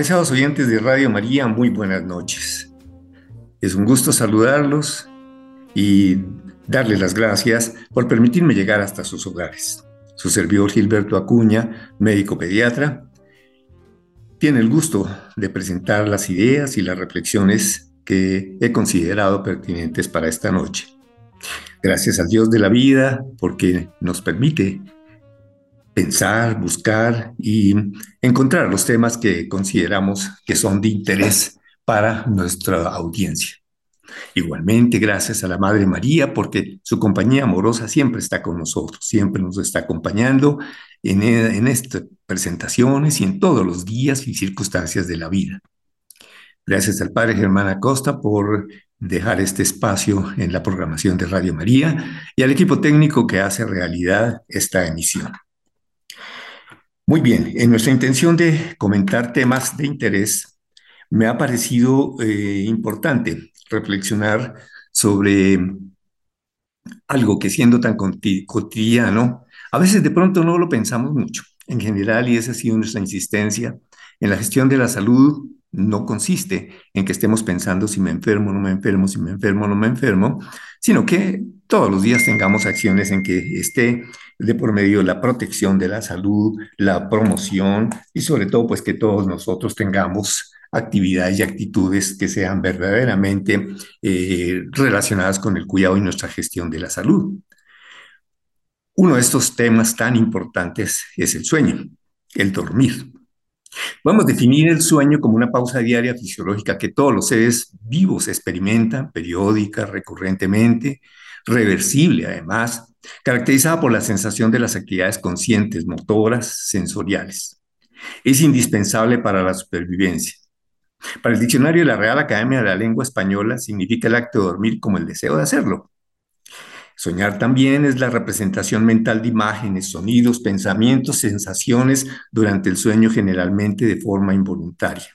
Apreciados oyentes de Radio María, muy buenas noches. Es un gusto saludarlos y darles las gracias por permitirme llegar hasta sus hogares. Su servidor Gilberto Acuña, médico pediatra, tiene el gusto de presentar las ideas y las reflexiones que he considerado pertinentes para esta noche. Gracias al Dios de la vida porque nos permite pensar, buscar y encontrar los temas que consideramos que son de interés para nuestra audiencia. Igualmente, gracias a la Madre María, porque su compañía amorosa siempre está con nosotros, siempre nos está acompañando en, en estas presentaciones y en todos los días y circunstancias de la vida. Gracias al Padre Germán Acosta por dejar este espacio en la programación de Radio María y al equipo técnico que hace realidad esta emisión. Muy bien, en nuestra intención de comentar temas de interés, me ha parecido eh, importante reflexionar sobre algo que siendo tan cotidiano, a veces de pronto no lo pensamos mucho. En general, y esa ha sido nuestra insistencia, en la gestión de la salud no consiste en que estemos pensando si me enfermo, no me enfermo, si me enfermo, no me enfermo, sino que todos los días tengamos acciones en que esté de por medio la protección de la salud, la promoción y sobre todo pues que todos nosotros tengamos actividades y actitudes que sean verdaderamente eh, relacionadas con el cuidado y nuestra gestión de la salud. Uno de estos temas tan importantes es el sueño, el dormir. Vamos a definir el sueño como una pausa diaria fisiológica que todos los seres vivos experimentan periódica, recurrentemente, reversible además, caracterizada por la sensación de las actividades conscientes, motoras, sensoriales. Es indispensable para la supervivencia. Para el diccionario de la Real Academia de la Lengua Española significa el acto de dormir como el deseo de hacerlo. Soñar también es la representación mental de imágenes, sonidos, pensamientos, sensaciones durante el sueño generalmente de forma involuntaria.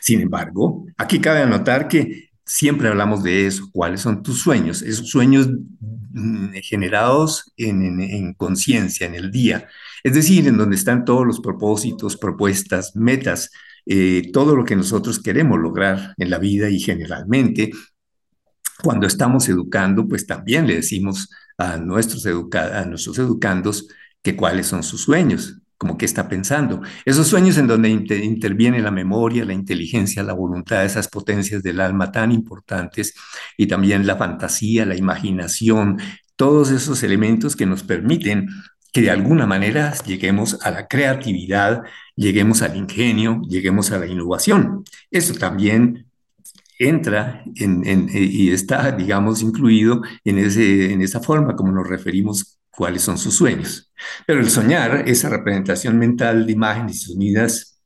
Sin embargo, aquí cabe anotar que siempre hablamos de eso, cuáles son tus sueños, esos sueños mm, generados en, conciencia, en el día, es decir, en donde están todos los propósitos, propuestas, metas, eh, todo lo que nosotros queremos lograr en la vida y generalmente cuando estamos educando, pues también le decimos a nuestros, a nuestros educandos que cuáles son sus sueños, como qué está pensando. Esos sueños en donde interviene la memoria, la inteligencia, la voluntad, esas potencias del alma tan importantes, y también la fantasía, la imaginación, todos esos elementos que nos permiten que de alguna manera lleguemos a la creatividad, lleguemos al ingenio, lleguemos a la innovación. Eso también entra en, eh, y está, digamos, incluido en, ese, en esa forma como nos referimos cuáles son sus sueños. Pero el soñar, esa representación mental de imágenes unidas,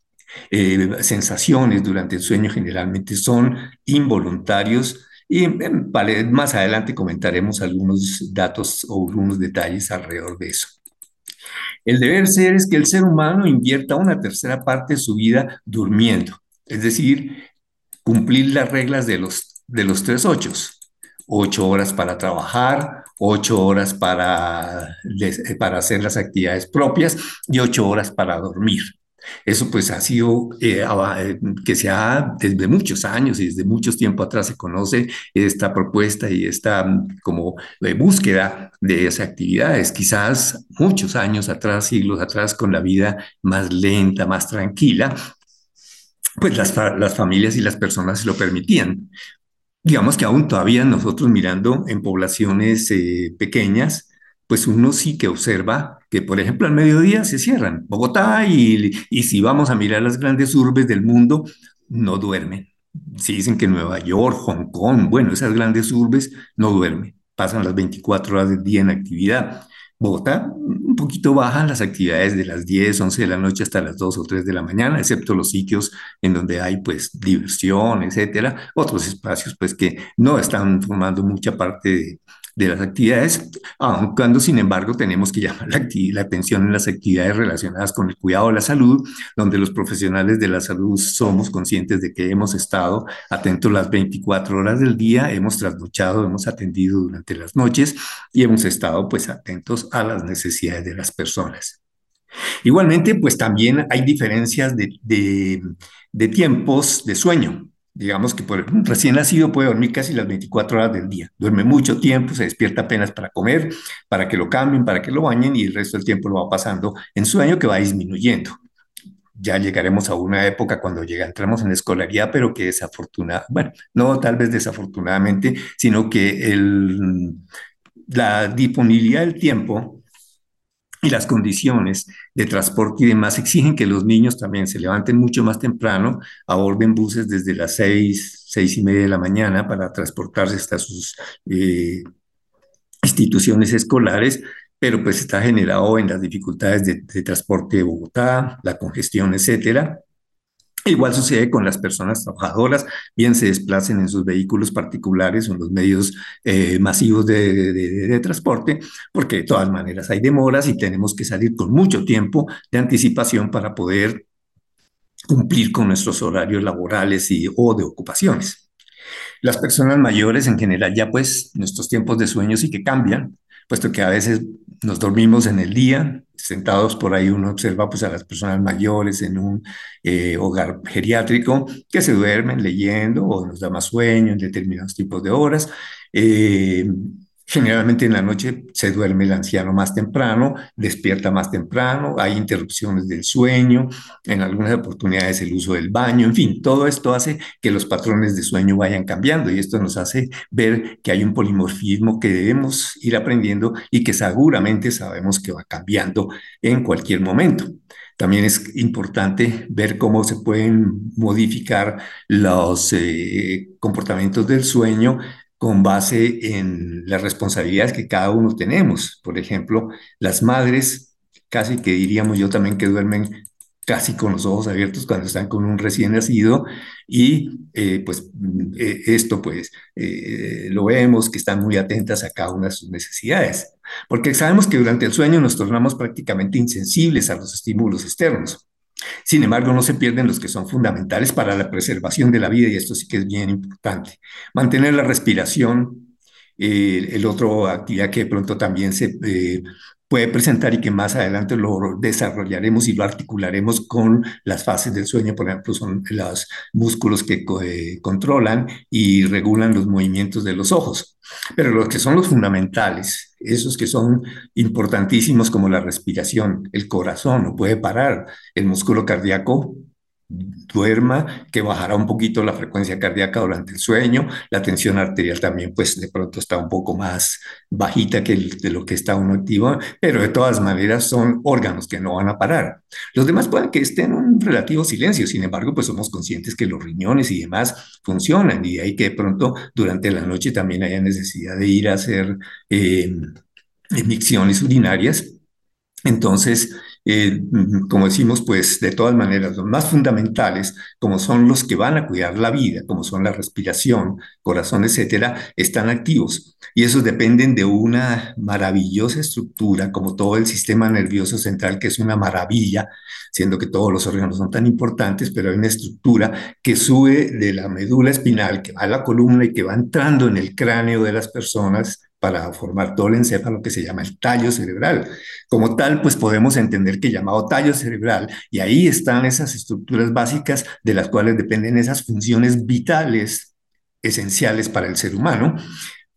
eh, sensaciones durante el sueño generalmente son involuntarios y más adelante comentaremos algunos datos o algunos detalles alrededor de eso. El deber ser es que el ser humano invierta una tercera parte de su vida durmiendo, es decir, cumplir las reglas de los, de los tres ochos. Ocho horas para trabajar, ocho horas para, para hacer las actividades propias y ocho horas para dormir. Eso pues ha sido eh, eh, que se ha desde muchos años y desde muchos tiempo atrás se conoce esta propuesta y esta mm, como búsqueda de esas actividades. Quizás muchos años atrás, siglos atrás, con la vida más lenta, más tranquila, pues las, las familias y las personas se lo permitían. Digamos que aún todavía nosotros mirando en poblaciones eh, pequeñas, pues uno sí que observa que, por ejemplo, al mediodía se cierran Bogotá y, y si vamos a mirar las grandes urbes del mundo, no duermen. Si dicen que Nueva York, Hong Kong, bueno, esas grandes urbes no duermen, pasan las 24 horas del día en actividad. Bogotá, un poquito bajan las actividades de las 10, 11 de la noche hasta las 2 o 3 de la mañana, excepto los sitios en donde hay pues diversión, etcétera, otros espacios pues que no están formando mucha parte de, de las actividades, aun cuando sin embargo tenemos que llamar la, atención en las actividades relacionadas con el cuidado de la salud, donde los profesionales de la salud somos conscientes de que hemos estado atentos las 24 horas del día, hemos trasnochado, hemos atendido durante las noches y hemos estado pues atentos a las necesidades de las personas. Igualmente, pues también hay diferencias de, de tiempos de sueño. Digamos que por un recién nacido puede dormir casi las 24 horas del día. Duerme mucho tiempo, se despierta apenas para comer, para que lo cambien, para que lo bañen y el resto del tiempo lo va pasando en sueño que va disminuyendo. Ya llegaremos a una época cuando llega, entramos en escolaridad, pero que desafortunada, bueno, no tal vez desafortunadamente, sino que el, la disponibilidad del tiempo y las condiciones de transporte y demás exigen que los niños también se levanten mucho más temprano, aborden buses desde las seis, seis y media de la mañana para transportarse hasta sus eh, instituciones escolares, pero pues está generado en las dificultades de, de transporte de Bogotá, la congestión, etcétera. Igual sucede con las personas trabajadoras, bien se desplacen en sus vehículos particulares o en los medios eh, masivos de, transporte, porque de todas maneras hay demoras y tenemos que salir con mucho tiempo de anticipación para poder cumplir con nuestros horarios laborales y, o de ocupaciones. Las personas mayores en general ya pues nuestros tiempos de sueño sí que cambian, puesto que a veces nos dormimos en el día, sentados por ahí uno observa pues a las personas mayores en un eh, hogar geriátrico que se duermen leyendo o nos da más sueño en determinados tipos de horas. Eh, Generalmente en la noche se duerme el anciano más temprano, despierta más temprano, hay interrupciones del sueño, en algunas oportunidades el uso del baño, en fin, todo esto hace que los patrones de sueño vayan cambiando y esto nos hace ver que hay un polimorfismo que debemos ir aprendiendo y que seguramente sabemos que va cambiando en cualquier momento. También es importante ver cómo se pueden modificar los eh, comportamientos del sueño con base en las responsabilidades que cada uno tenemos. Por ejemplo, las madres, casi que diríamos yo también que duermen casi con los ojos abiertos cuando están con un recién nacido y eh, pues eh, esto pues eh, lo vemos que están muy atentas a cada una de sus necesidades, porque sabemos que durante el sueño nos tornamos prácticamente insensibles a los estímulos externos. Sin embargo, no se pierden los que son fundamentales para la preservación de la vida y esto sí que es bien importante. Mantener la respiración, eh, el otro actividad que de pronto también se eh, puede presentar y que más adelante lo desarrollaremos y lo articularemos con las fases del sueño, por ejemplo, son los músculos que eh, controlan y regulan los movimientos de los ojos. Pero los que son los fundamentales, esos que son importantísimos como la respiración, el corazón no puede parar, el músculo cardíaco duerma, que bajará un poquito la frecuencia cardíaca durante el sueño, la tensión arterial también pues de pronto está un poco más bajita que de lo que está uno activo, pero de todas maneras son órganos que no van a parar. Los demás pueden que estén en un relativo silencio, sin embargo pues somos conscientes que los riñones y demás funcionan y hay que de pronto durante la noche también haya necesidad de ir a hacer eh, emisiones urinarias. Entonces, eh, como decimos, pues de todas maneras, los más fundamentales, como son los que van a cuidar la vida, como son la respiración, corazón, etcétera, están activos. Y esos dependen de una maravillosa estructura, como todo el sistema nervioso central, que es una maravilla, siendo que todos los órganos son tan importantes, pero hay una estructura que sube de la médula espinal, que va a la columna y que va entrando en el cráneo de las personas para formar todo el encéfalo que se llama el tallo cerebral. Como tal, pues podemos entender que llamado tallo cerebral, y ahí están esas estructuras básicas de las cuales dependen esas funciones vitales esenciales para el ser humano,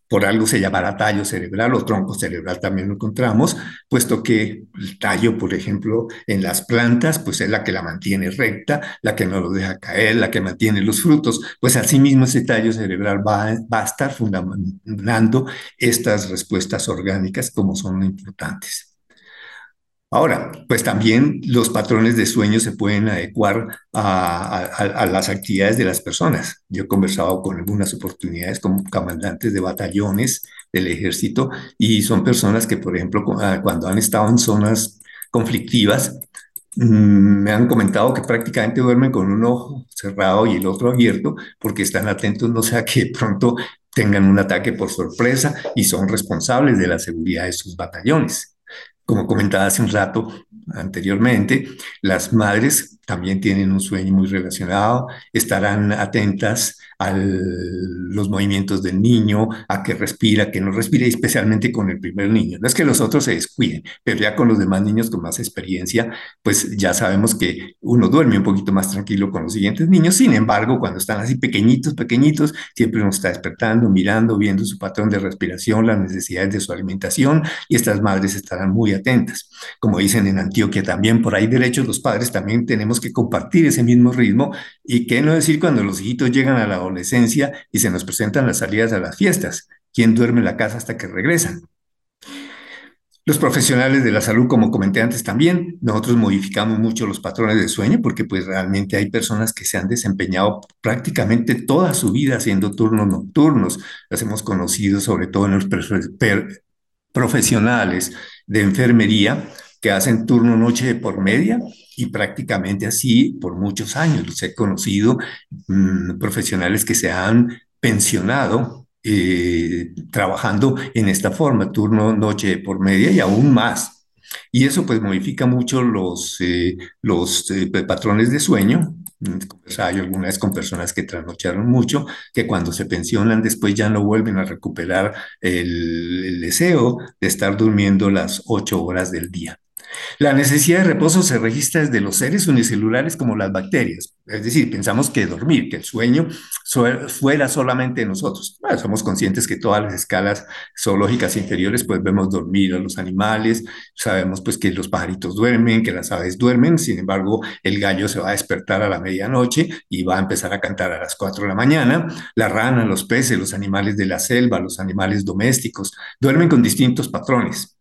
por algo se llamará tallo cerebral o tronco cerebral también lo encontramos, puesto que el tallo, por ejemplo, en las plantas, pues es la que la mantiene recta, la que no lo deja caer, la que mantiene los frutos, pues asimismo ese tallo cerebral va, va a estar fundamentando estas respuestas orgánicas como son importantes. Ahora, pues también los patrones de sueño se pueden adecuar a, las actividades de las personas. Yo he conversado con algunas oportunidades como comandantes de batallones del ejército y son personas que, por ejemplo, ah, cuando han estado en zonas conflictivas, mm, me han comentado que prácticamente duermen con un ojo cerrado y el otro abierto porque están atentos, no sea que pronto tengan un ataque por sorpresa y son responsables de la seguridad de sus batallones como comentaba hace un rato, anteriormente, las madres también tienen un sueño muy relacionado, estarán atentas a los movimientos del niño, a que respira, que no respira, especialmente con el primer niño. No es que los otros se descuiden, pero ya con los demás niños con más experiencia, pues ya sabemos que uno duerme un poquito más tranquilo con los siguientes niños. Sin embargo, cuando están así pequeñitos, pequeñitos, siempre uno está despertando, mirando, viendo su patrón de respiración, las necesidades de su alimentación y estas madres estarán muy atentas. Como dicen en Antioquia también, por ahí derechos los padres también tenemos que compartir ese mismo ritmo y qué no decir cuando los hijitos llegan a la adolescencia y se nos presentan las salidas a las fiestas. ¿Quién duerme en la casa hasta que regresan? Los profesionales de la salud, como comenté antes también, nosotros modificamos mucho los patrones de sueño porque pues realmente hay personas que se han desempeñado prácticamente toda su vida haciendo turnos nocturnos. Las hemos conocido sobre todo en los profesionales de enfermería que hacen turno noche por media y prácticamente así por muchos años. Los he conocido mm, profesionales que se han pensionado eh, trabajando en esta forma, turno noche por media y aún más. Y eso pues modifica mucho los, eh, los eh, patrones de sueño. Hay alguna vez con personas que trasnocharon mucho, que cuando se pensionan después ya no vuelven a recuperar el, el deseo de estar durmiendo las ocho horas del día. La necesidad de reposo se registra desde los seres unicelulares como las bacterias. Es decir, pensamos que dormir, que el sueño fuera solamente de nosotros. somos conscientes que todas las escalas zoológicas inferiores, pues vemos dormir a los animales, sabemos pues que los pajaritos duermen, que las aves duermen, sin embargo, el gallo se va a despertar a la medianoche y va a empezar a cantar a las 4 de la mañana. La rana, los peces, los animales de la selva, los animales domésticos, duermen con distintos patrones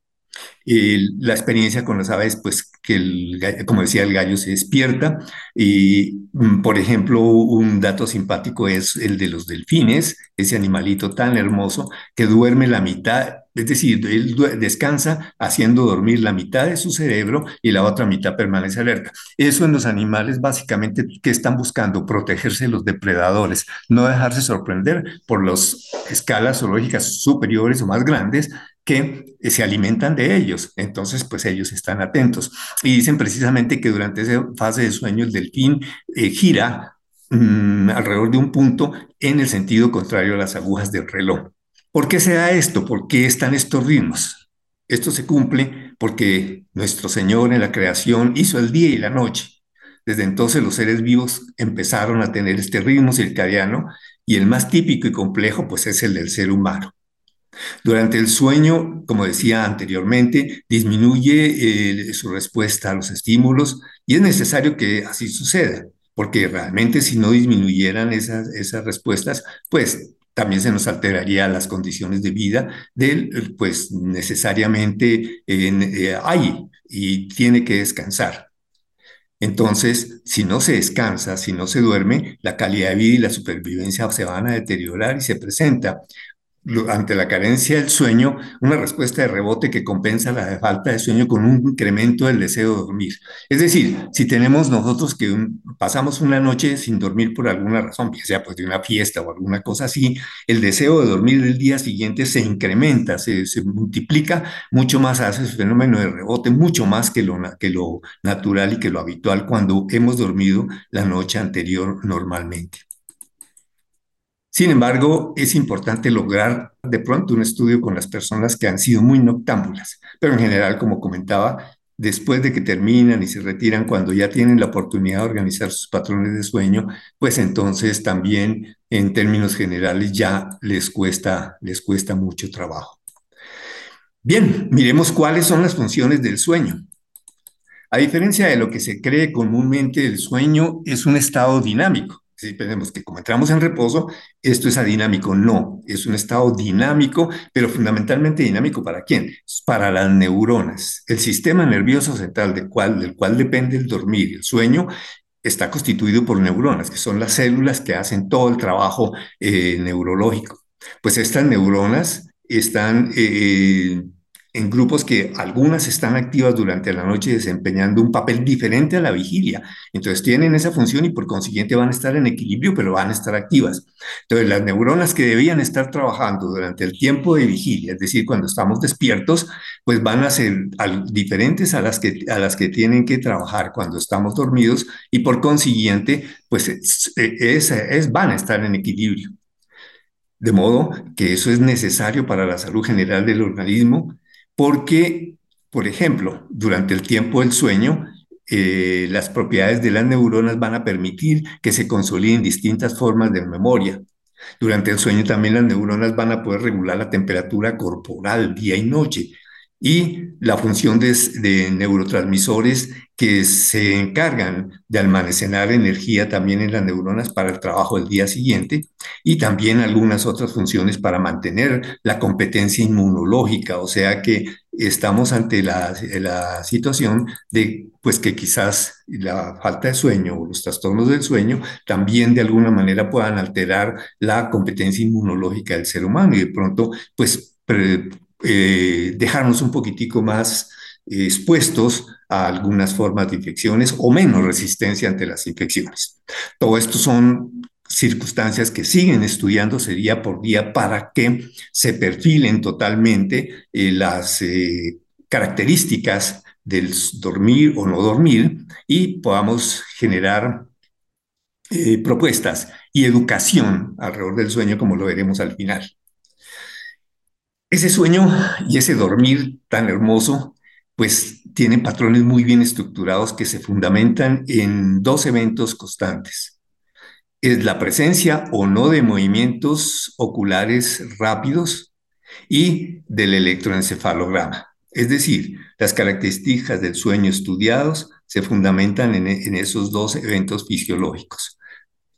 la experiencia con las aves, pues que, como decía, el gallo se despierta. Y, mm, por ejemplo, un dato simpático es el de los delfines, ese animalito tan hermoso que duerme la mitad, es decir, él descansa haciendo dormir la mitad de su cerebro y la otra mitad permanece alerta. Eso en los animales básicamente que están buscando protegerse de los depredadores, no dejarse sorprender por las escalas zoológicas superiores o más grandes que se alimentan de ellos. Entonces, pues ellos están atentos. Y dicen precisamente que durante esa fase de sueño el delfín eh, gira mm, alrededor de un punto en el sentido contrario a las agujas del reloj. ¿Por qué se da esto? ¿Por qué están estos ritmos? Esto se cumple porque nuestro Señor en la creación hizo el día y la noche. Desde entonces los seres vivos empezaron a tener este ritmo circadiano y el más típico y complejo pues es el del ser humano. Durante el sueño, como decía anteriormente, disminuye eh, su respuesta a los estímulos y es necesario que así suceda, porque realmente si no disminuyeran esas, esas respuestas, pues también se nos alteraría las condiciones de vida del, pues necesariamente eh, hay y tiene que descansar. Entonces, si no se descansa, si no se duerme, la calidad de vida y la supervivencia se van a deteriorar y se presenta ante la carencia del sueño, una respuesta de rebote que compensa la falta de sueño con un incremento del deseo de dormir. Es decir, si tenemos nosotros que pasamos una noche sin dormir por alguna razón, ya sea pues de una fiesta o alguna cosa así, el deseo de dormir el día siguiente se incrementa, se, multiplica mucho más, hace ese fenómeno de rebote mucho más que lo, que lo natural y que lo habitual cuando hemos dormido la noche anterior normalmente. Sin embargo, es importante lograr de pronto un estudio con las personas que han sido muy noctámbulas, pero en general, como comentaba, después de que terminan y se retiran, cuando ya tienen la oportunidad de organizar sus patrones de sueño, pues entonces también en términos generales ya les cuesta, les cuesta mucho trabajo. Bien, miremos cuáles son las funciones del sueño. A diferencia de lo que se cree comúnmente, el sueño es un estado dinámico si pensemos que como entramos en reposo, esto es adinámico. No, es un estado dinámico, pero fundamentalmente dinámico para quién? Para las neuronas. El sistema nervioso central del cual, depende el dormir y el sueño está constituido por neuronas, que son las células que hacen todo el trabajo eh, neurológico. Pues estas neuronas están... Eh, en grupos que algunas están activas durante la noche desempeñando un papel diferente a la vigilia. Entonces tienen esa función y por consiguiente van a estar en equilibrio, pero van a estar activas. Entonces las neuronas que debían estar trabajando durante el tiempo de vigilia, es decir, cuando estamos despiertos, pues van a ser diferentes a las que, a las que tienen que trabajar cuando estamos dormidos y por consiguiente, pues es, es, van a estar en equilibrio. De modo que eso es necesario para la salud general del organismo porque, por ejemplo, durante el tiempo del sueño, eh, las propiedades de las neuronas van a permitir que se consoliden distintas formas de memoria. Durante el sueño también las neuronas van a poder regular la temperatura corporal día y noche, y la función de, neurotransmisores que se encargan de almacenar energía también en las neuronas para el trabajo del día siguiente y también algunas otras funciones para mantener la competencia inmunológica, o sea que estamos ante la, la situación de pues que quizás la falta de sueño o los trastornos del sueño también de alguna manera puedan alterar la competencia inmunológica del ser humano y de pronto pues eh, dejarnos un poquitico más expuestos a algunas formas de infecciones o menos resistencia ante las infecciones. Todo esto son circunstancias que siguen estudiándose día por día para que se perfilen totalmente eh, las características del dormir o no dormir y podamos generar propuestas y educación alrededor del sueño como lo veremos al final. Ese sueño y ese dormir tan hermoso, pues tienen patrones muy bien estructurados que se fundamentan en dos eventos constantes. Es la presencia o no de movimientos oculares rápidos y del electroencefalograma. Es decir, las características del sueño estudiados se fundamentan en, en esos dos eventos fisiológicos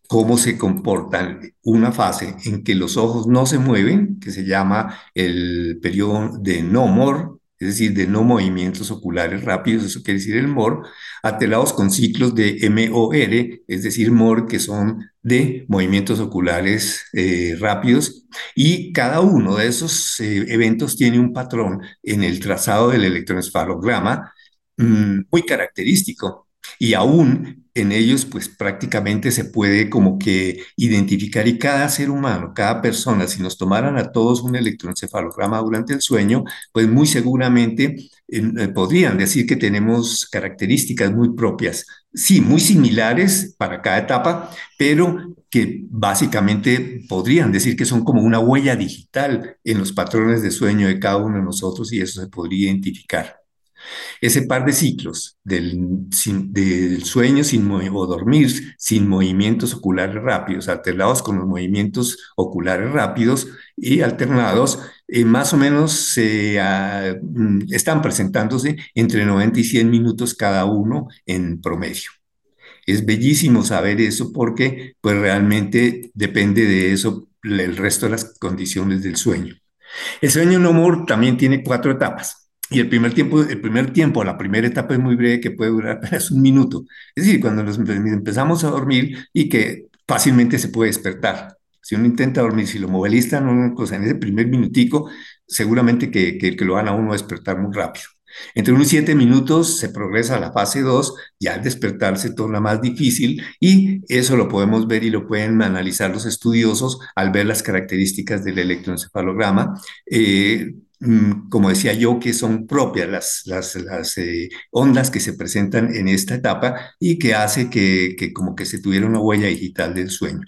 cómo se comportan una fase en que los ojos no se mueven, que se llama el periodo de no mor, es decir, de no movimientos oculares rápidos, eso quiere decir el MOR, atelados con ciclos de MOR, es decir, MOR, que son de movimientos oculares eh, rápidos, y cada uno de esos eh, eventos tiene un patrón en el trazado del electroencefalograma mm, muy característico, y aún en ellos pues prácticamente se puede como que identificar y cada ser humano, cada persona, si nos tomaran a todos un electroencefalograma durante el sueño, pues muy seguramente eh, podrían decir que tenemos características muy propias, sí, muy similares para cada etapa, pero que básicamente podrían decir que son como una huella digital en los patrones de sueño de cada uno de nosotros y eso se podría identificar. Ese par de ciclos del, sueño sin o dormir sin movimientos oculares rápidos, alternados con los movimientos oculares rápidos y alternados, eh, más o menos mm, están presentándose entre 90 y 100 minutos cada uno en promedio. Es bellísimo saber eso porque pues realmente depende de eso el resto de las condiciones del sueño. El sueño no humor también tiene cuatro etapas. Y el primer tiempo, el primer tiempo, la primera etapa es muy breve, que puede durar apenas un minuto. Es decir, cuando nos empezamos a dormir y que fácilmente se puede despertar. Si uno intenta dormir, si lo movilizan una cosa en ese primer minutico, seguramente que, que, que lo van a uno a despertar muy rápido. Entre unos siete minutos se progresa a la fase 2, ya al despertar se torna más difícil y eso lo podemos ver y lo pueden analizar los estudiosos al ver las características del electroencefalograma. Eh, como decía yo, que son propias las, las, las eh, ondas que se presentan en esta etapa y que hace que, que como que se tuviera una huella digital del sueño.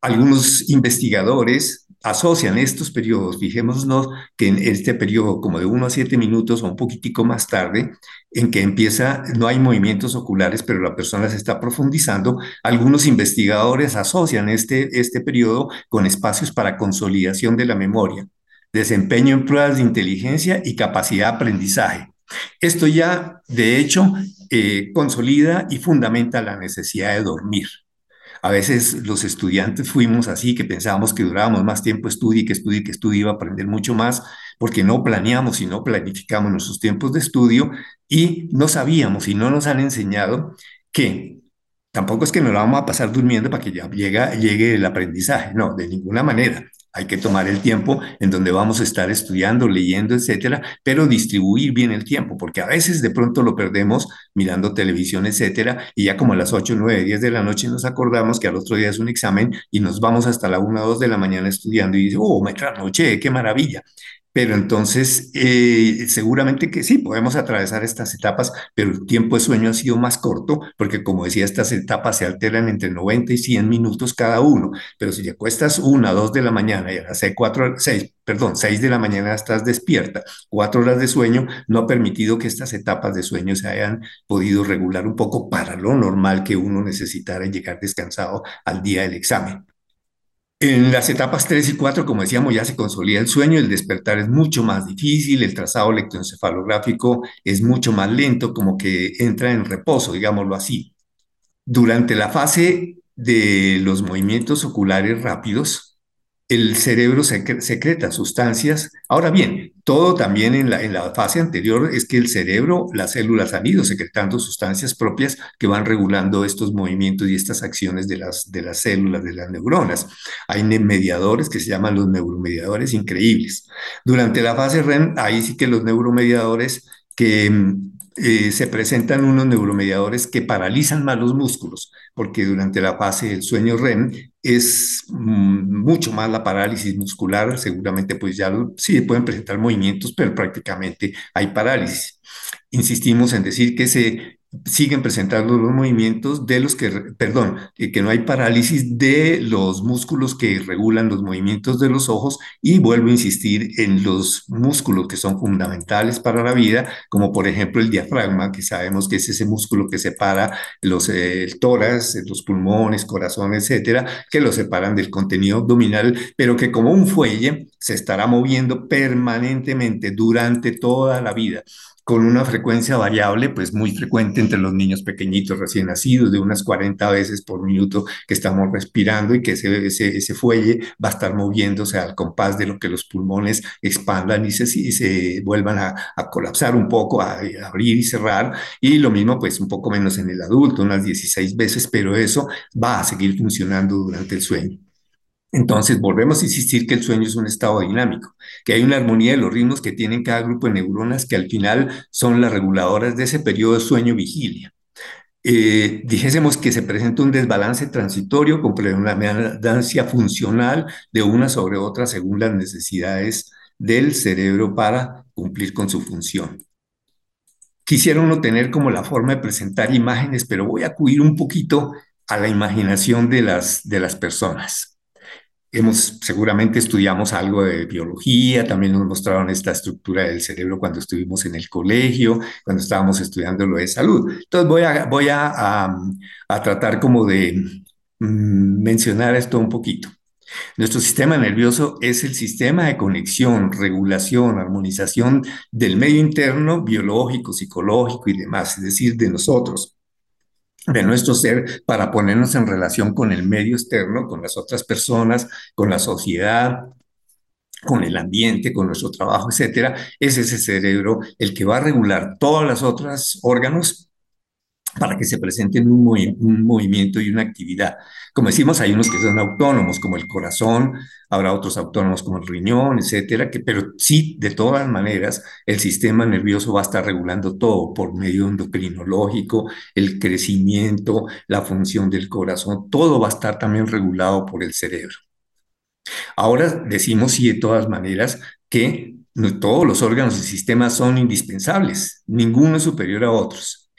Algunos investigadores asocian estos periodos, fijémonos que en este periodo como de 1 a 7 minutos o un poquitico más tarde, en que empieza, no hay movimientos oculares, pero la persona se está profundizando, algunos investigadores asocian este, este periodo con espacios para consolidación de la memoria desempeño en pruebas de inteligencia y capacidad de aprendizaje. Esto ya, de hecho, eh, consolida y fundamenta la necesidad de dormir. A veces los estudiantes fuimos así, que pensábamos que durábamos más tiempo estudio y que estudio y que estudio iba a aprender mucho más, porque no planeamos y no planificamos nuestros tiempos de estudio y no sabíamos y no nos han enseñado que tampoco es que nos vamos a pasar durmiendo para que ya llegue, llegue el aprendizaje, no, de ninguna manera Hay que tomar el tiempo en donde vamos a estar estudiando, leyendo, etcétera, pero distribuir bien el tiempo, porque a veces de pronto lo perdemos mirando televisión, etcétera, y ya como a las 8, 9, 10 de la noche nos acordamos que al otro día es un examen y nos vamos hasta la 1 o 2 de la mañana estudiando y dice, oh, me trasnoché, qué maravilla. Pero entonces, eh, seguramente que sí, podemos atravesar estas etapas, pero el tiempo de sueño ha sido más corto, porque como decía, estas etapas se alteran entre 90 y 100 minutos cada uno. Pero si te acuestas una, dos de la mañana y a las 6, 4, 6, perdón, 6 de la mañana estás despierta, cuatro horas de sueño, no ha permitido que estas etapas de sueño se hayan podido regular un poco para lo normal que uno necesitara llegar descansado al día del examen. En las etapas 3 y 4, como decíamos, ya se consolida el sueño, el despertar es mucho más difícil, el trazado electroencefalográfico es mucho más lento, como que entra en reposo, digámoslo así. Durante la fase de los movimientos oculares rápidos, el cerebro secreta sustancias. Ahora bien, todo también en la, fase anterior es que el cerebro, las células han ido secretando sustancias propias que van regulando estos movimientos y estas acciones de las, de las células, de las neuronas. Hay mediadores que se llaman los neuromediadores increíbles. Durante la fase REM, ahí sí que los neuromediadores que eh, se presentan unos neuromediadores que paralizan más los músculos, porque durante la fase del sueño REM es mm, mucho más la parálisis muscular, seguramente pues ya sí pueden presentar movimientos, pero prácticamente hay parálisis. Insistimos en decir que se siguen presentando los movimientos de los que, perdón, que no hay parálisis de los músculos que regulan los movimientos de los ojos y vuelvo a insistir en los músculos que son fundamentales para la vida, como por ejemplo el diafragma, que sabemos que es ese músculo que separa los, eh, el tórax, los pulmones, corazón, etcétera, que lo separan del contenido abdominal, pero que como un fuelle se estará moviendo permanentemente durante toda la vida con una frecuencia variable, pues muy frecuente entre los niños pequeñitos recién nacidos, de unas 40 veces por minuto que estamos respirando y que ese, ese, fuelle va a estar moviéndose al compás de lo que los pulmones expandan y se, se vuelvan a, a, colapsar un poco, a, a, abrir y cerrar. Y lo mismo, pues un poco menos en el adulto, unas 16 veces, pero eso va a seguir funcionando durante el sueño. Entonces, volvemos a insistir que el sueño es un estado dinámico, que hay una armonía de los ritmos que tienen cada grupo de neuronas que al final son las reguladoras de ese periodo de sueño-vigilia. Eh, dijésemos que se presenta un desbalance transitorio con predominancia funcional de una sobre otra según las necesidades del cerebro para cumplir con su función. Quisiera uno tener como la forma de presentar imágenes, pero voy a acudir un poquito a la imaginación de las, de las personas. Hemos, seguramente estudiamos algo de biología, también nos mostraron esta estructura del cerebro cuando estuvimos en el colegio, cuando estábamos estudiando lo de salud. Entonces voy a, tratar como de mm, mencionar esto un poquito. Nuestro sistema nervioso es el sistema de conexión, regulación, armonización del medio interno, biológico, psicológico y demás, es decir, de nosotros de nuestro ser para ponernos en relación con el medio externo, con las otras personas, con la sociedad, con el ambiente, con nuestro trabajo, etcétera, es ese cerebro el que va a regular todos los otros órganos para que se presenten un, un, movimiento y una actividad. Como decimos, hay unos que son autónomos, como el corazón, habrá otros autónomos como el riñón, etcétera, que, pero sí, de todas maneras, el sistema nervioso va a estar regulando todo por medio endocrinológico, el crecimiento, la función del corazón, todo va a estar también regulado por el cerebro. Ahora decimos sí, de todas maneras, que todos los órganos y sistemas son indispensables, ninguno es superior a otros.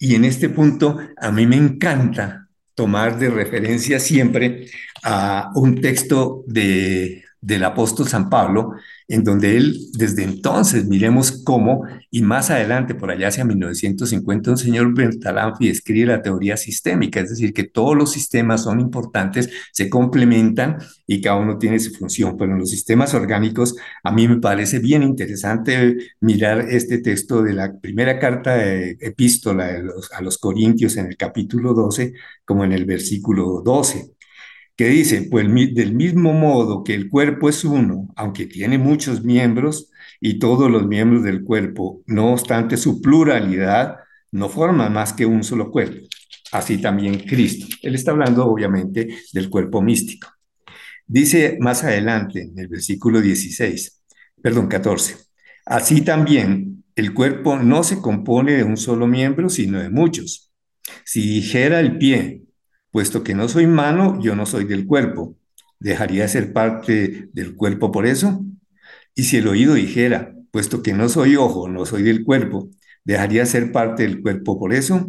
Y en este punto a mí me encanta tomar de referencia siempre a un texto de, del apóstol San Pablo en donde él, desde entonces, miremos cómo, y más adelante, por allá hacia 1950, un señor Bertalanffy escribe la teoría sistémica, es decir, que todos los sistemas son importantes, se complementan y cada uno tiene su función, pero en los sistemas orgánicos, a mí me parece bien interesante mirar este texto de la primera carta de epístola a los Corintios en el capítulo 12, como en el versículo 12 que dice, pues del mismo modo que el cuerpo es uno, aunque tiene muchos miembros y todos los miembros del cuerpo, no obstante su pluralidad, no forman más que un solo cuerpo. Así también Cristo. Él está hablando obviamente del cuerpo místico. Dice más adelante, en el versículo 16, perdón, 14, así también el cuerpo no se compone de un solo miembro, sino de muchos. Si dijera el pie, puesto que no soy mano, yo no soy del cuerpo, ¿dejaría de ser parte del cuerpo por eso? Y si el oído dijera, puesto que no soy ojo, no soy del cuerpo, ¿dejaría de ser parte del cuerpo por eso?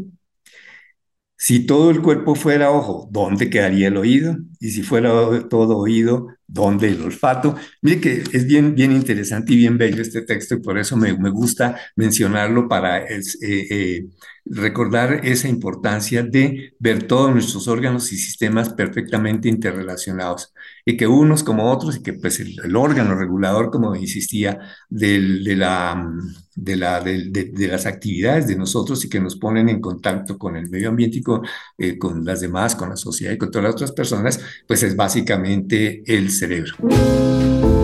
Si todo el cuerpo fuera ojo, ¿dónde quedaría el oído? Y si fuera todo oído, ¿dónde el olfato? Mire que es bien, bien interesante y bien bello este texto y por eso me, gusta mencionarlo para eh, eh, recordar esa importancia de ver todos nuestros órganos y sistemas perfectamente interrelacionados y que unos como otros y que pues el, órgano regulador, como insistía, de, la, de, la, de, las actividades de nosotros y que nos ponen en contacto con el medio ambiente y con, eh, con las demás, con la sociedad y con todas las otras personas, pues es básicamente el cerebro.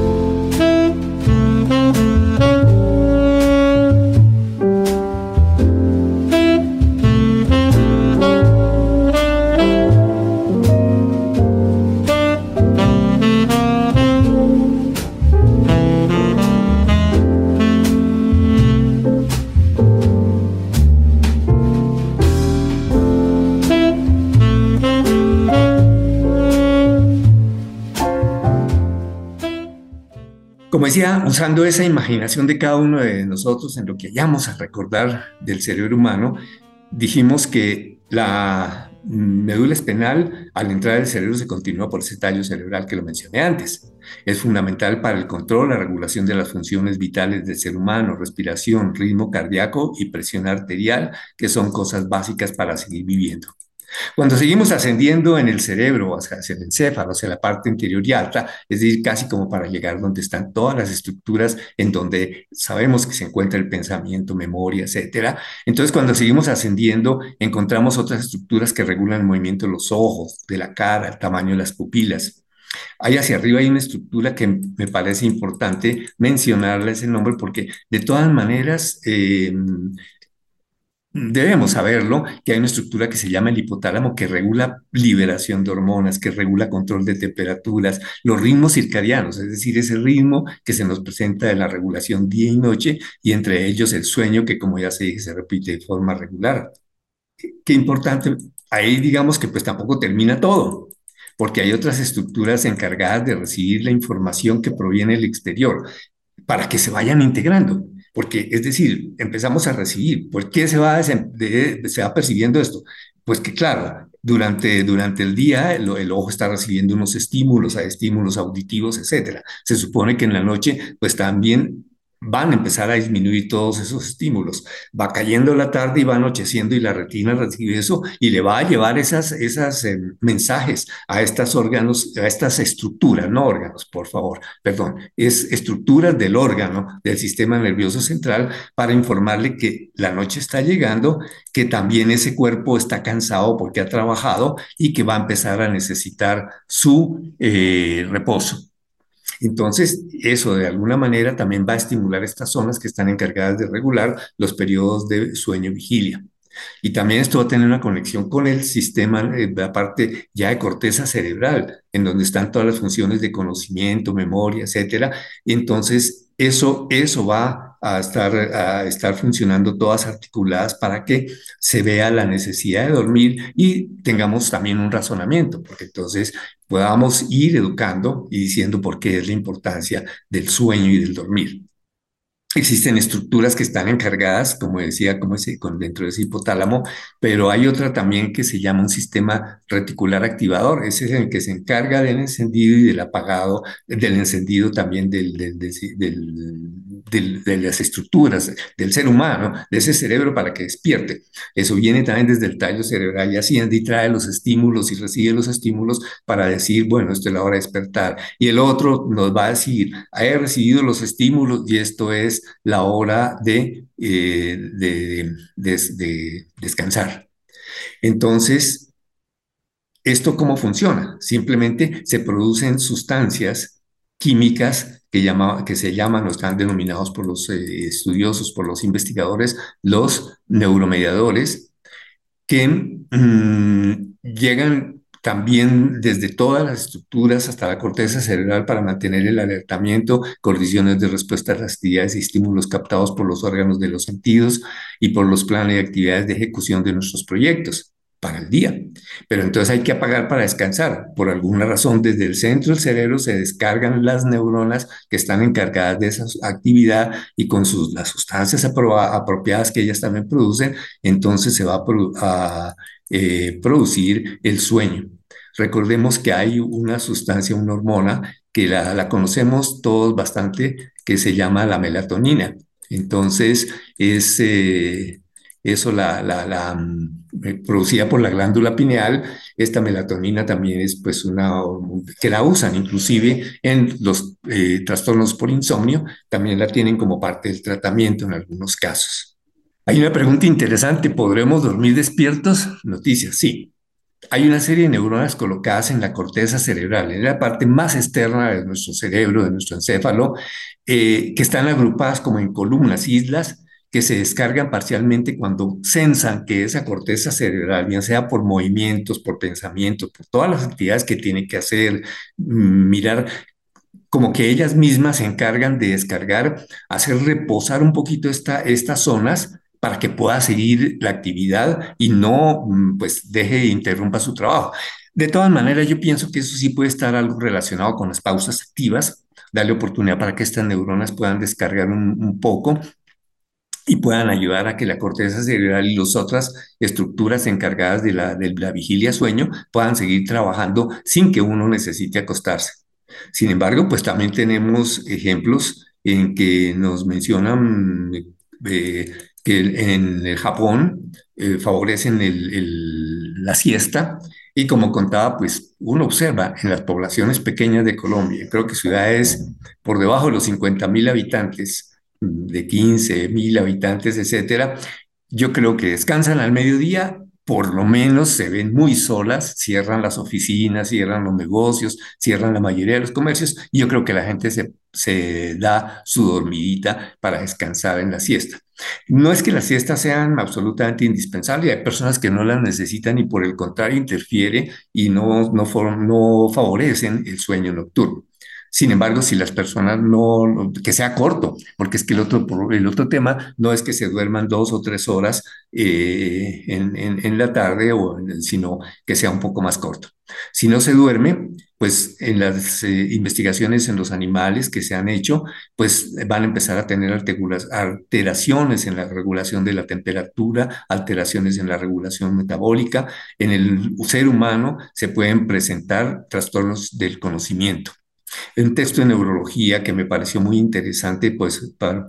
Usando esa imaginación de cada uno de nosotros en lo que hayamos a recordar del cerebro humano, dijimos que la médula espinal al entrar al cerebro se continúa por ese tallo cerebral que lo mencioné antes. Es fundamental para el control, la regulación de las funciones vitales del ser humano, respiración, ritmo cardíaco y presión arterial, que son cosas básicas para seguir viviendo. Cuando seguimos ascendiendo en el cerebro, hacia el encéfalo, hacia la parte interior y alta, es decir, casi como para llegar donde están todas las estructuras en donde sabemos que se encuentra el pensamiento, memoria, etcétera. Entonces, cuando seguimos ascendiendo, encontramos otras estructuras que regulan el movimiento de los ojos, de la cara, el tamaño de las pupilas. Ahí hacia arriba hay una estructura que me parece importante mencionarle ese nombre porque de todas maneras eh, debemos saberlo, que hay una estructura que se llama el hipotálamo que regula liberación de hormonas, que regula control de temperaturas, los ritmos circadianos, es decir, ese ritmo que se nos presenta de la regulación día y noche y entre ellos el sueño que como ya se dije se repite de forma regular. Qué importante, ahí digamos que pues tampoco termina todo, porque hay otras estructuras encargadas de recibir la información que proviene del exterior para que se vayan integrando. Porque, es decir, empezamos a recibir. ¿Por qué se va, se va percibiendo esto? Pues que, claro, durante, durante el día el, el, ojo está recibiendo unos estímulos, estímulos auditivos, etcétera. Se supone que en la noche, pues también van a empezar a disminuir todos esos estímulos. Va cayendo la tarde y va anocheciendo y la retina recibe eso y le va a llevar esas, esas eh, mensajes a estas órganos, a estas estructuras, no órganos, por favor, perdón, es estructuras del órgano del sistema nervioso central para informarle que la noche está llegando, que también ese cuerpo está cansado porque ha trabajado y que va a empezar a necesitar su eh, reposo. Entonces, eso de alguna manera también va a estimular estas zonas que están encargadas de regular los periodos de sueño-vigilia. Y también esto va a tener una conexión con el sistema, eh, la parte ya de corteza cerebral, en donde están todas las funciones de conocimiento, memoria, etcétera. Entonces, eso, eso va a estar, a estar funcionando todas articuladas para que se vea la necesidad de dormir y tengamos también un razonamiento, porque entonces podamos ir educando y diciendo por qué es la importancia del sueño y del dormir. Existen estructuras que están encargadas, como decía, como ese, con, dentro de ese hipotálamo, pero hay otra también que se llama un sistema reticular activador. Ese es el que se encarga del encendido y del apagado, del encendido también del, de las estructuras del ser humano, de ese cerebro para que despierte. Eso viene también desde el tallo cerebral y asciende y trae los estímulos y recibe los estímulos para decir, bueno, esto es la hora de despertar. Y el otro nos va a decir, he recibido los estímulos y esto es la hora de, eh, de, de, descansar. Entonces, ¿esto cómo funciona? Simplemente se producen sustancias químicas que, que se llaman o están denominados por los eh, estudiosos, por los investigadores, los neuromediadores, que mm, llegan también desde todas las estructuras hasta la corteza cerebral para mantener el alertamiento, condiciones de respuesta a las actividades y estímulos captados por los órganos de los sentidos y por los planes y actividades de ejecución de nuestros proyectos para el día. Pero entonces hay que apagar para descansar. Por alguna razón, desde el centro del cerebro se descargan las neuronas que están encargadas de esa actividad y con sus, las sustancias apropiadas que ellas también producen, entonces se va a, eh, producir el sueño. Recordemos que hay una sustancia, una hormona, que la, la conocemos todos bastante, que se llama la melatonina. Entonces, es... Eh, eso la, mm, producida por la glándula pineal. Esta melatonina también es pues una, que la usan inclusive en los eh, trastornos por insomnio, también la tienen como parte del tratamiento en algunos casos. Hay una pregunta interesante, ¿podremos dormir despiertos? Noticias, sí. Hay una serie de neuronas colocadas en la corteza cerebral, en la parte más externa de nuestro cerebro, de nuestro encéfalo, eh, que están agrupadas como en columnas, islas, que se descargan parcialmente cuando sensan que esa corteza cerebral, bien sea por movimientos, por pensamientos, por todas las actividades que tienen que hacer, mm, mirar como que ellas mismas se encargan de descargar, hacer reposar un poquito esta, estas zonas para que pueda seguir la actividad y no mm, pues deje e interrumpa su trabajo. De todas maneras, yo pienso que eso sí puede estar algo relacionado con las pausas activas, darle oportunidad para que estas neuronas puedan descargar un poco y puedan ayudar a que la corteza cerebral y las otras estructuras encargadas de la, vigilia sueño puedan seguir trabajando sin que uno necesite acostarse. Sin embargo, pues también tenemos ejemplos en que nos mencionan eh, que en Japón eh, favorecen la siesta y como contaba, pues uno observa en las poblaciones pequeñas de Colombia, creo que ciudades por debajo de los 50 mil habitantes, de 15 mil habitantes, etcétera, yo creo que descansan al mediodía, por lo menos se ven muy solas, cierran las oficinas, cierran los negocios, cierran la mayoría de los comercios, y yo creo que la gente se, se da su dormidita para descansar en la siesta. No es que las siestas sean absolutamente indispensables, hay personas que no las necesitan y por el contrario interfiere y no, no, no favorecen el sueño nocturno. Sin embargo, si las personas no, que sea corto, porque es que el otro, el otro tema no es que se duerman dos o tres horas eh, en, en, la tarde, o, sino que sea un poco más corto. Si no se duerme, pues en las eh, investigaciones en los animales que se han hecho, pues van a empezar a tener alteraciones en la regulación de la temperatura, alteraciones en la regulación metabólica. En el ser humano se pueden presentar trastornos del conocimiento un texto de neurología que me pareció muy interesante, pues por,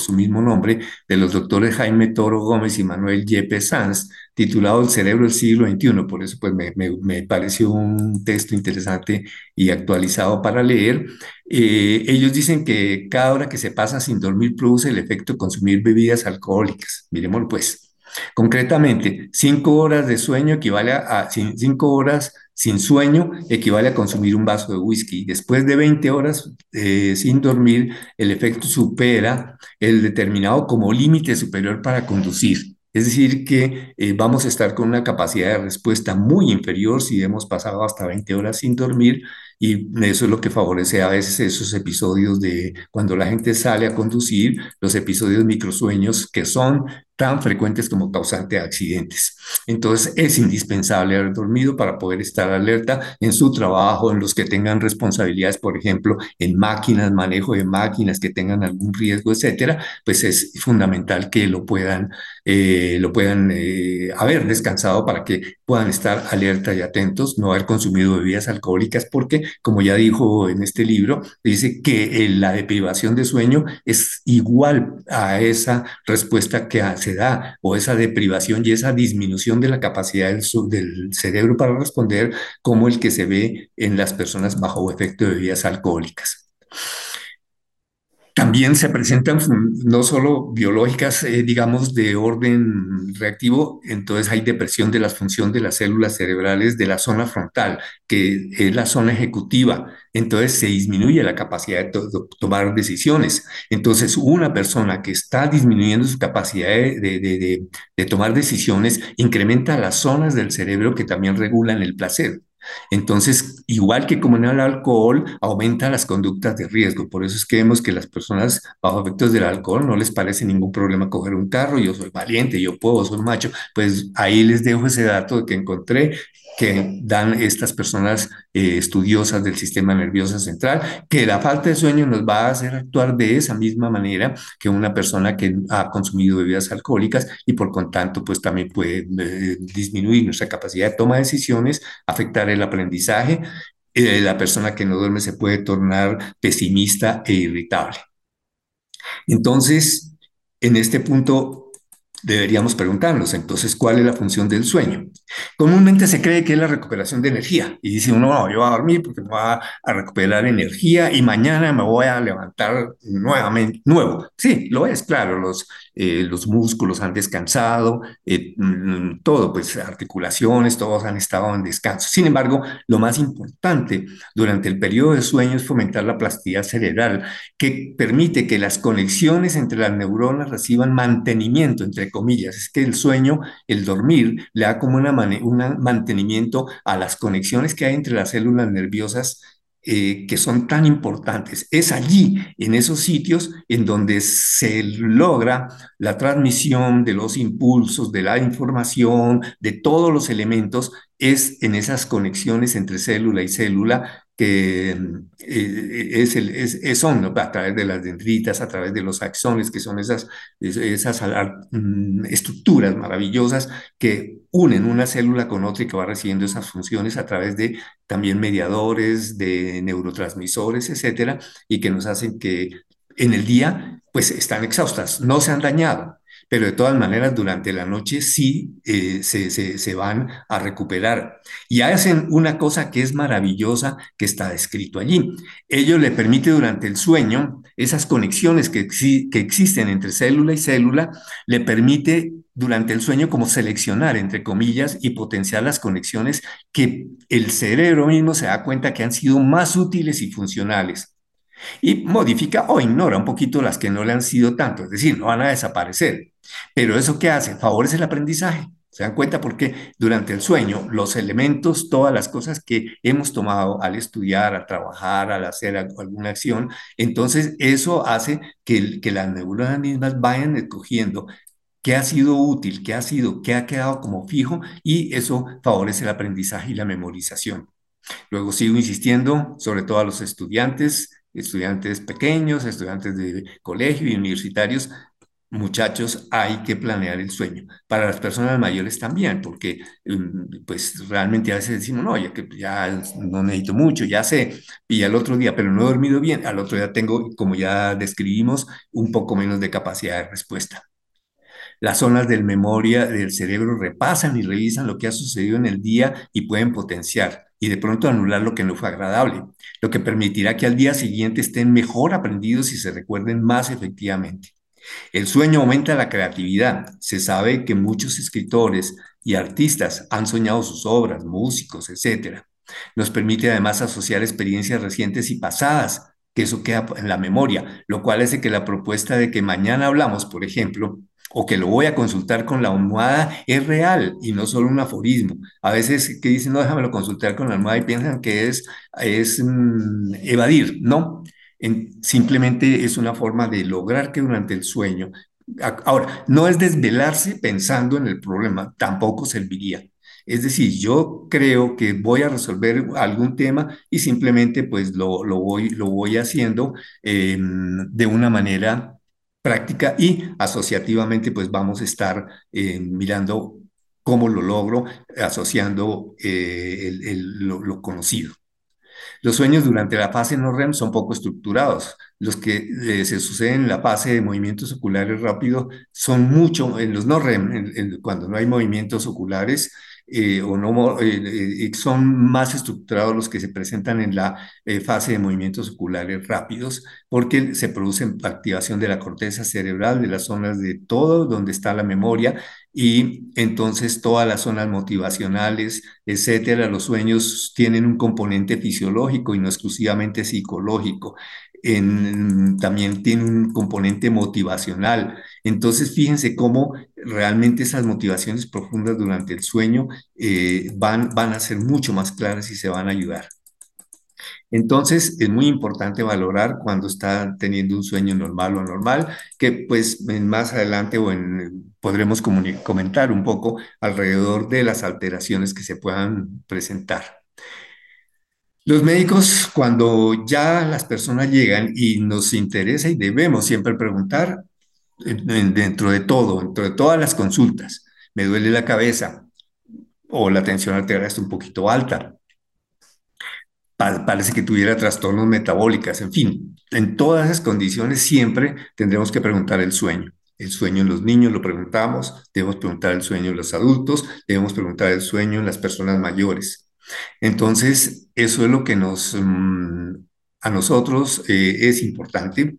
su mismo nombre, de los doctores Jaime Toro Gómez y Manuel Yepe Sanz, titulado El cerebro del siglo XXI. Por eso pues me, me, pareció un texto interesante y actualizado para leer. Eh, ellos dicen que cada hora que se pasa sin dormir produce el efecto de consumir bebidas alcohólicas. Miremoslo pues. Concretamente, cinco horas de sueño equivale a cinco horas sin sueño equivale a consumir un vaso de whisky. Después de 20 horas eh, sin dormir, el efecto supera el determinado como límite superior para conducir. Es decir, que eh, vamos a estar con una capacidad de respuesta muy inferior si hemos pasado hasta 20 horas sin dormir y eso es lo que favorece a veces esos episodios de cuando la gente sale a conducir, los episodios microsueños que son tan frecuentes como causante de accidentes. Entonces es indispensable haber dormido para poder estar alerta en su trabajo, en los que tengan responsabilidades, por ejemplo, en máquinas, manejo de máquinas que tengan algún riesgo, etcétera, pues es fundamental que lo puedan, eh, lo puedan eh, haber descansado para que puedan estar alerta y atentos, no haber consumido bebidas alcohólicas, porque, como ya dijo en este libro, dice que la deprivación de sueño es igual a esa respuesta que se da o esa deprivación y esa disminución de la capacidad del, del cerebro para responder como el que se ve en las personas bajo efecto de bebidas alcohólicas. También se presentan no solo biológicas, eh, digamos, de orden reactivo, entonces hay depresión de la función de las células cerebrales de la zona frontal, que es la zona ejecutiva, entonces se disminuye la capacidad de, tomar decisiones. Entonces, una persona que está disminuyendo su capacidad de tomar decisiones incrementa las zonas del cerebro que también regulan el placer. Entonces, igual que como en el alcohol, aumenta las conductas de riesgo. Por eso es que vemos que las personas bajo efectos del alcohol no les parece ningún problema coger un carro. Yo soy valiente, yo puedo, soy macho. Pues ahí les dejo ese dato que encontré que dan estas personas eh, estudiosas del sistema nervioso central, que la falta de sueño nos va a hacer actuar de esa misma manera que una persona que ha consumido bebidas alcohólicas y por con tanto pues también puede eh, disminuir nuestra capacidad de toma de decisiones, afectar el aprendizaje. Eh, la persona que no duerme se puede tornar pesimista e irritable. Entonces, en este punto deberíamos preguntarnos entonces cuál es la función del sueño. Comúnmente se cree que es la recuperación de energía y dice uno, no, yo voy a dormir porque me voy a, recuperar energía y mañana me voy a levantar nuevamente, nuevo. Sí, lo es, claro, los, eh, los músculos han descansado, eh, mm, todo, pues articulaciones, todos han estado en descanso. Sin embargo, lo más importante durante el periodo de sueño es fomentar la plasticidad cerebral que permite que las conexiones entre las neuronas reciban mantenimiento entre comillas, es que el sueño, el dormir, le da como un mantenimiento a las conexiones que hay entre las células nerviosas eh, que son tan importantes. Es allí, en esos sitios, en donde se logra la transmisión de los impulsos, de la información, de todos los elementos, es en esas conexiones entre célula y célula que eh, es el, es, son a través de las dendritas, a través de los axones, que son esas, esas mm, estructuras maravillosas que unen una célula con otra y que va recibiendo esas funciones a través de también mediadores, de neurotransmisores, etcétera, y que nos hacen que en el día pues están exhaustas, no se han dañado, pero de todas maneras durante la noche sí eh, se, se, van a recuperar. Y hacen una cosa que es maravillosa que está descrito allí. Ello le permite durante el sueño, esas conexiones que, que existen entre célula y célula, le permite durante el sueño como seleccionar, entre comillas, y potenciar las conexiones que el cerebro mismo se da cuenta que han sido más útiles y funcionales y modifica o ignora un poquito las que no le han sido tanto, es decir, no van a desaparecer. Pero eso qué hace? Favorece el aprendizaje. ¿Se dan cuenta? Porque durante el sueño, los elementos, todas las cosas que hemos tomado al estudiar, al trabajar, al hacer alguna acción, entonces eso hace que, que las neuronas mismas vayan escogiendo qué ha sido útil, qué ha sido, qué ha quedado como fijo y eso favorece el aprendizaje y la memorización. Luego sigo insistiendo, sobre todo a los estudiantes, estudiantes pequeños, estudiantes de colegio y universitarios, muchachos, hay que planear el sueño. Para las personas mayores también, porque mm, pues realmente a veces decimos, no, ya que ya no necesito mucho, ya sé, y al otro día, pero no he dormido bien, al otro día tengo, como ya describimos, un poco menos de capacidad de respuesta. Las zonas del memoria del cerebro repasan y revisan lo que ha sucedido en el día y pueden potenciar y de pronto anular lo que no fue agradable, lo que permitirá que al día siguiente estén mejor aprendidos y se recuerden más efectivamente. El sueño aumenta la creatividad. Se sabe que muchos escritores y artistas han soñado sus obras, músicos, etc. Nos permite además asociar experiencias recientes y pasadas, que eso queda en la memoria, lo cual hace que la propuesta de que mañana hablamos, por ejemplo, o que lo voy a consultar con la almohada es real y no solo un aforismo. A veces que dicen, no, déjamelo consultar con la almohada y piensan que es, es mm, evadir. No, simplemente es una forma de lograr que durante el sueño, ahora, no es desvelarse pensando en el problema, tampoco serviría. Es decir, yo creo que voy a resolver algún tema y simplemente pues lo, lo voy, lo voy haciendo em, de una manera práctica y asociativamente pues vamos a estar eh, mirando cómo lo logro asociando eh, lo, conocido. Los sueños durante la fase no REM son poco estructurados. Los que eh, se suceden en la fase de movimientos oculares rápidos son mucho, en los no REM, cuando no hay movimientos oculares, eh, o no, eh, eh, son más estructurados los que se presentan en la fase de movimientos oculares rápidos, porque se produce activación de la corteza cerebral, de las zonas de todo donde está la memoria, y entonces todas las zonas motivacionales, etcétera, los sueños tienen un componente fisiológico y no exclusivamente psicológico. También tiene un componente motivacional. Entonces, fíjense cómo realmente esas motivaciones profundas durante el sueño eh, van, van a ser mucho más claras y se van a ayudar. Entonces, es muy importante valorar cuando está teniendo un sueño normal o anormal, que pues más adelante o en, podremos comentar un poco alrededor de las alteraciones que se puedan presentar. Los médicos, cuando ya las personas llegan y nos interesa y debemos siempre preguntar dentro de todo, dentro de todas las consultas, me duele la cabeza o la tensión arterial está un poquito alta, parece que tuviera trastornos metabólicos, en fin, en todas esas condiciones siempre tendremos que preguntar el sueño. El sueño en los niños lo preguntamos, debemos preguntar el sueño en los adultos, debemos preguntar el sueño en las personas mayores. Entonces, eso es lo que nos, mm, a nosotros eh, es importante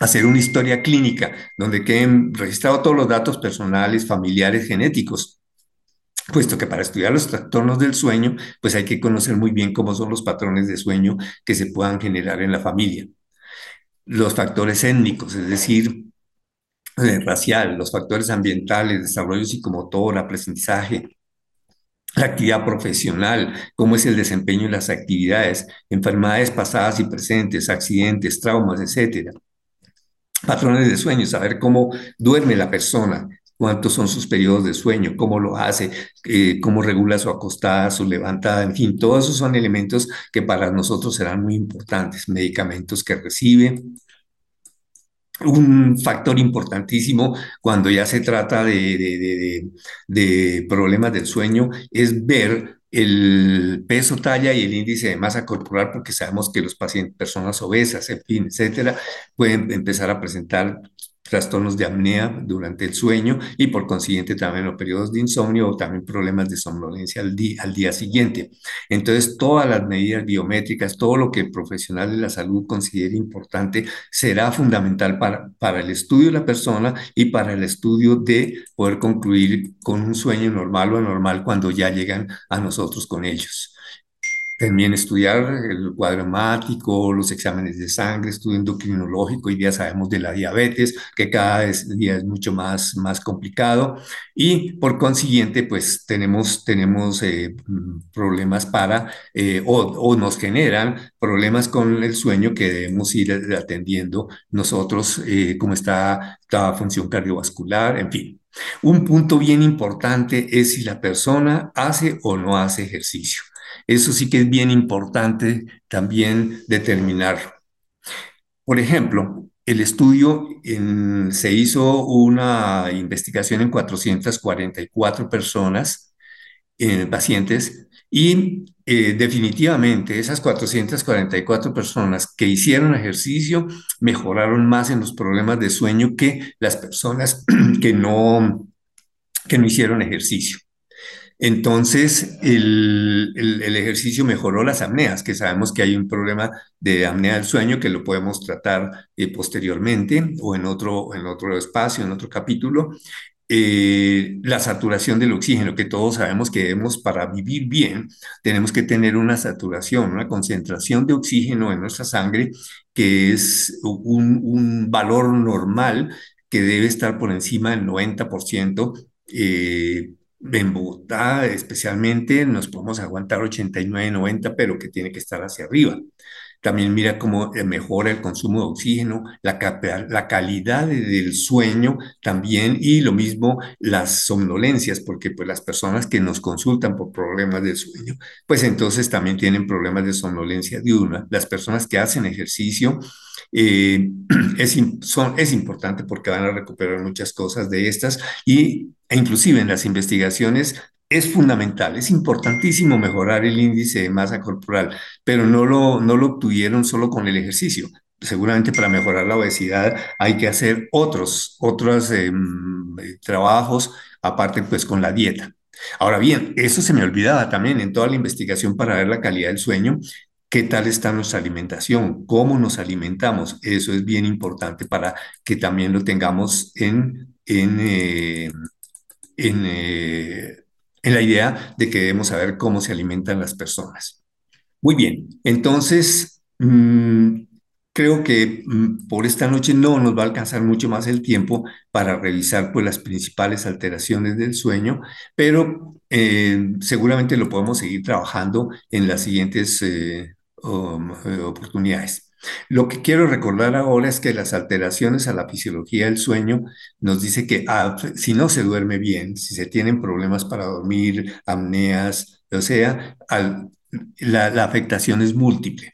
hacer una historia clínica donde queden registrados todos los datos personales, familiares, genéticos, puesto que para estudiar los trastornos del sueño, pues hay que conocer muy bien cómo son los patrones de sueño que se puedan generar en la familia. Los factores étnicos, es decir, eh, racial, los factores ambientales, desarrollo psicomotor, aprendizaje, la actividad profesional, cómo es el desempeño en las actividades, enfermedades pasadas y presentes, accidentes, traumas, etcétera. Patrones de sueño, saber cómo duerme la persona, cuántos son sus periodos de sueño, cómo lo hace, eh, cómo regula su acostada, su levantada, en fin, todos esos son elementos que para nosotros serán muy importantes, medicamentos que recibe. Un factor importantísimo cuando ya se trata de, de problemas del sueño es ver el peso, talla y el índice de masa corporal, porque sabemos que los pacientes, personas obesas, en fin, etcétera, pueden empezar a presentar trastornos de apnea durante el sueño y por consiguiente también los periodos de insomnio o también problemas de somnolencia al, día, al día siguiente. Entonces, todas las medidas biométricas, todo lo que el profesional de la salud considere importante será fundamental para, para el estudio de la persona y para el estudio de poder concluir con un sueño normal o anormal cuando ya llegan a nosotros con ellos. También estudiar el cuadro hemático, los exámenes de sangre, estudio endocrinológico, y ya sabemos de la diabetes, que cada día es mucho más, más complicado. Y por consiguiente, pues tenemos, tenemos eh, problemas para, eh, o, nos generan problemas con el sueño que debemos ir atendiendo nosotros, eh, como está la función cardiovascular, en fin. Un punto bien importante es si la persona hace o no hace ejercicio. Eso sí que es bien importante también determinarlo. Por ejemplo, el estudio se hizo una investigación en 444 personas, en pacientes, y eh, definitivamente esas 444 personas que hicieron ejercicio mejoraron más en los problemas de sueño que las personas que no, que no hicieron ejercicio. Entonces, el, ejercicio mejoró las apneas, que sabemos que hay un problema de apnea del sueño que lo podemos tratar eh, posteriormente o en otro, en otro espacio, en otro capítulo. Eh, la saturación del oxígeno, que todos sabemos que debemos, para vivir bien, tenemos que tener una saturación, una concentración de oxígeno en nuestra sangre, que es un, valor normal que debe estar por encima del 90%. Eh, en Bogotá especialmente nos podemos aguantar 89, 90, pero que tiene que estar hacia arriba. También mira cómo eh, mejora el consumo de oxígeno, la, la calidad del sueño también y lo mismo las somnolencias, porque pues las personas que nos consultan por problemas de sueño, pues entonces también tienen problemas de somnolencia diurna. Las personas que hacen ejercicio, eh, es, son, es importante porque van a recuperar muchas cosas de estas y e inclusive en las investigaciones es fundamental, es importantísimo mejorar el índice de masa corporal, pero no lo, no lo obtuvieron solo con el ejercicio. Seguramente para mejorar la obesidad hay que hacer otros, otros em, trabajos, aparte pues con la dieta. Ahora bien, eso se me olvidaba también en toda la investigación para ver la calidad del sueño. ¿Qué tal está nuestra alimentación? ¿Cómo nos alimentamos? Eso es bien importante para que también lo tengamos en, eh, en, eh, en la idea de que debemos saber cómo se alimentan las personas. Muy bien, entonces mmm, Creo que mm, por esta noche no nos va a alcanzar mucho más el tiempo para revisar pues, las principales alteraciones del sueño, pero eh, seguramente lo podemos seguir trabajando en las siguientes eh, oportunidades. Lo que quiero recordar ahora es que las alteraciones a la fisiología del sueño nos dice que ah, si no se duerme bien, si se tienen problemas para dormir, apneas, o sea, la afectación es múltiple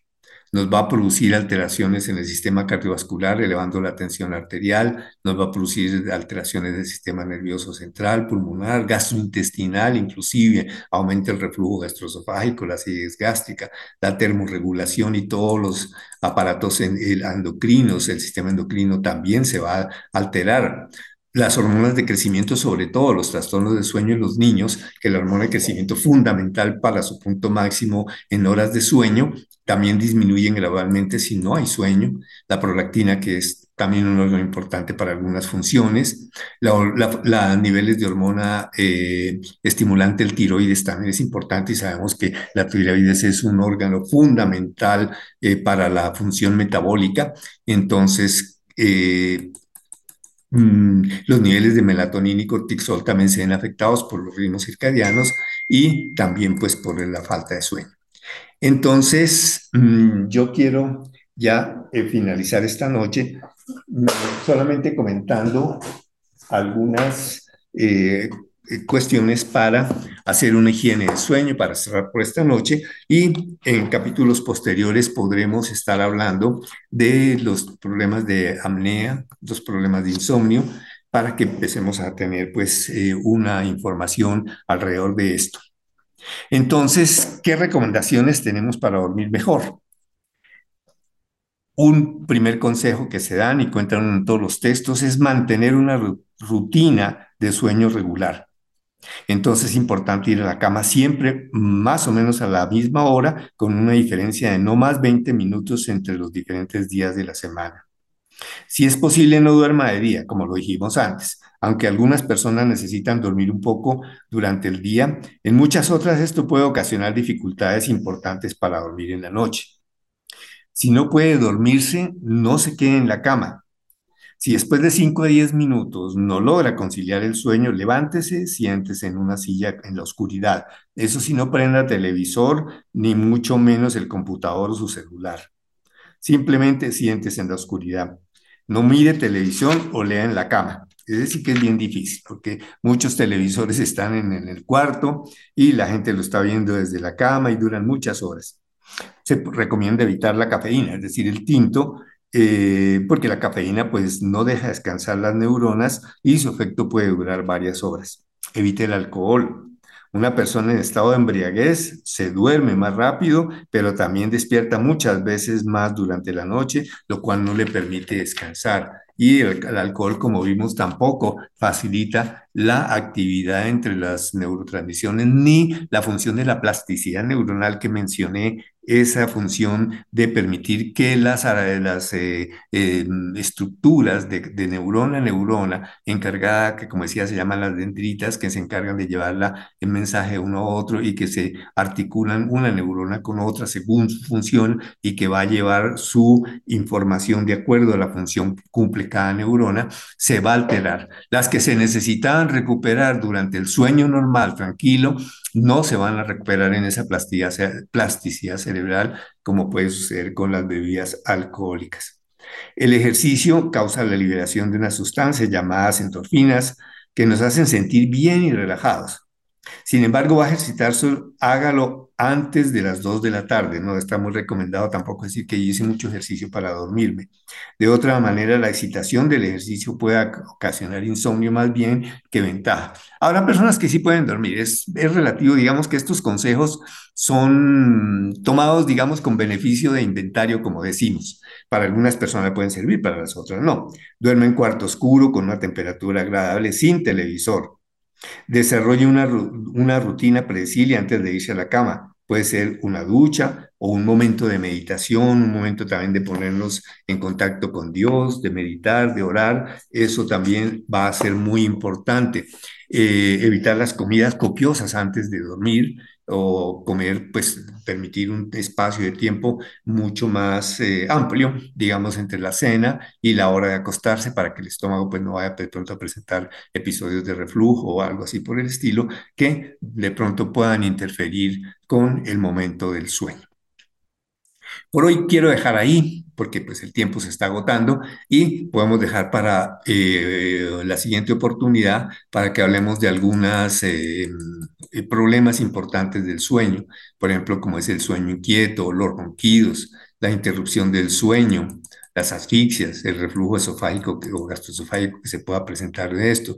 nos va a producir alteraciones en el sistema cardiovascular, elevando la tensión arterial, nos va a producir alteraciones del sistema nervioso central, pulmonar, gastrointestinal, inclusive aumenta el reflujo gastroesofágico, la acidez gástrica, la termorregulación y todos los aparatos endocrinos, el sistema endocrino también se va a alterar las hormonas de crecimiento, sobre todo los trastornos de sueño en los niños, que la hormona de crecimiento fundamental para su punto máximo en horas de sueño, también disminuyen gradualmente si no hay sueño. La prolactina, que es también un órgano importante para algunas funciones. Los niveles de hormona eh, estimulante, el tiroides, también es importante y sabemos que la tiroides es un órgano fundamental eh, para la función metabólica. Entonces, eh, Mm, los niveles de melatonina y cortisol también se ven afectados por los ritmos circadianos y también pues por la falta de sueño. Entonces, mm, yo quiero ya eh, finalizar esta noche mm, solamente comentando algunas eh, cuestiones para hacer una higiene de sueño, para cerrar por esta noche y en capítulos posteriores podremos estar hablando de los problemas de apnea, los problemas de insomnio, para que empecemos a tener pues eh, una información alrededor de esto. Entonces, ¿qué recomendaciones tenemos para dormir mejor? Un primer consejo que se dan y cuentan en todos los textos es mantener una rutina de sueño regular. Entonces es importante ir a la cama siempre más o menos a la misma hora, con una diferencia de no más 20 minutos entre los diferentes días de la semana. Si es posible, no duerma de día, como lo dijimos antes. Aunque algunas personas necesitan dormir un poco durante el día, en muchas otras esto puede ocasionar dificultades importantes para dormir en la noche. Si no puede dormirse, no se quede en la cama. Si después de 5 a 10 minutos no logra conciliar el sueño, levántese, siéntese en una silla en la oscuridad. Eso si no prenda televisor, ni mucho menos el computador o su celular. Simplemente siéntese en la oscuridad. No mire televisión o lea en la cama. Es decir, que es bien difícil, porque muchos televisores están en el cuarto y la gente lo está viendo desde la cama y duran muchas horas. Se recomienda evitar la cafeína, es decir, el tinto, eh, porque la cafeína pues no deja descansar las neuronas y su efecto puede durar varias horas. Evite el alcohol. Una persona en estado de embriaguez se duerme más rápido, pero también despierta muchas veces más durante la noche, lo cual no le permite descansar. Y el, el alcohol, como vimos, tampoco facilita la actividad entre las neurotransmisiones ni la función de la plasticidad neuronal que mencioné esa función de permitir que las, las eh, eh, estructuras de, neurona a neurona, encargada, que como decía, se llaman las dendritas, que se encargan de llevar el mensaje uno a otro y que se articulan una neurona con otra según su función y que va a llevar su información de acuerdo a la función cumple cada neurona, se va a alterar. Las que se recuperar durante el sueño normal, tranquilo, no se van a recuperar en esa plasticidad, cerebral como puede suceder con las bebidas alcohólicas. El ejercicio causa la liberación de unas sustancias llamadas endorfinas que nos hacen sentir bien y relajados. Sin embargo, va a ejercitarse, hágalo antes de las 2 de la tarde. No está muy recomendado tampoco decir que yo hice mucho ejercicio para dormirme. De otra manera, la excitación del ejercicio puede ocasionar insomnio más bien que ventaja. Habrá personas que sí pueden dormir. Es, es relativo, digamos que estos consejos son tomados, digamos, con beneficio de inventario, como decimos. Para algunas personas pueden servir, para las otras no. Duerme en cuarto oscuro con una temperatura agradable, sin televisor Desarrolle una, una rutina predecible antes de irse a la cama. Puede ser una ducha o un momento de meditación, un momento también de ponernos en contacto con Dios, de meditar, de orar. Eso también va a ser muy importante. Eh, evitar las comidas copiosas antes de dormir o comer, pues permitir un espacio de tiempo mucho más eh, amplio, digamos, entre la cena y la hora de acostarse para que el estómago pues no vaya de pronto a presentar episodios de reflujo o algo así por el estilo que de pronto puedan interferir con el momento del sueño. Por hoy quiero dejar ahí, porque pues el tiempo se está agotando y podemos dejar para eh, la siguiente oportunidad para que hablemos de algunos eh, eh, problemas importantes del sueño, por ejemplo, como es el sueño inquieto, los ronquidos, la interrupción del sueño, las asfixias, el reflujo esofágico o gastroesofágico que se pueda presentar de esto,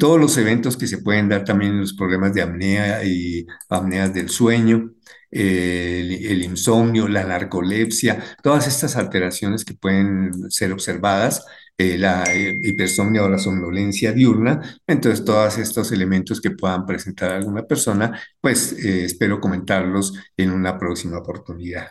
todos los eventos que se pueden dar también en los problemas de apnea y apneas del sueño, el, insomnio, la narcolepsia, todas estas alteraciones que pueden ser observadas, eh, la eh, hipersomnia o la somnolencia diurna, entonces todos estos elementos que puedan presentar alguna persona, pues eh, espero comentarlos en una próxima oportunidad.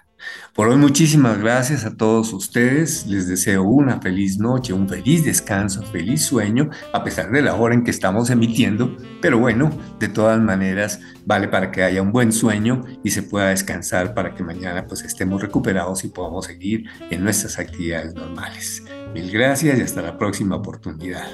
Por hoy muchísimas gracias a todos ustedes. Les deseo una feliz noche, un feliz descanso, feliz sueño, a pesar de la hora en que estamos emitiendo. Pero bueno, de todas maneras, vale para que haya un buen sueño y se pueda descansar para que mañana pues estemos recuperados y podamos seguir en nuestras actividades normales. Mil gracias y hasta la próxima oportunidad.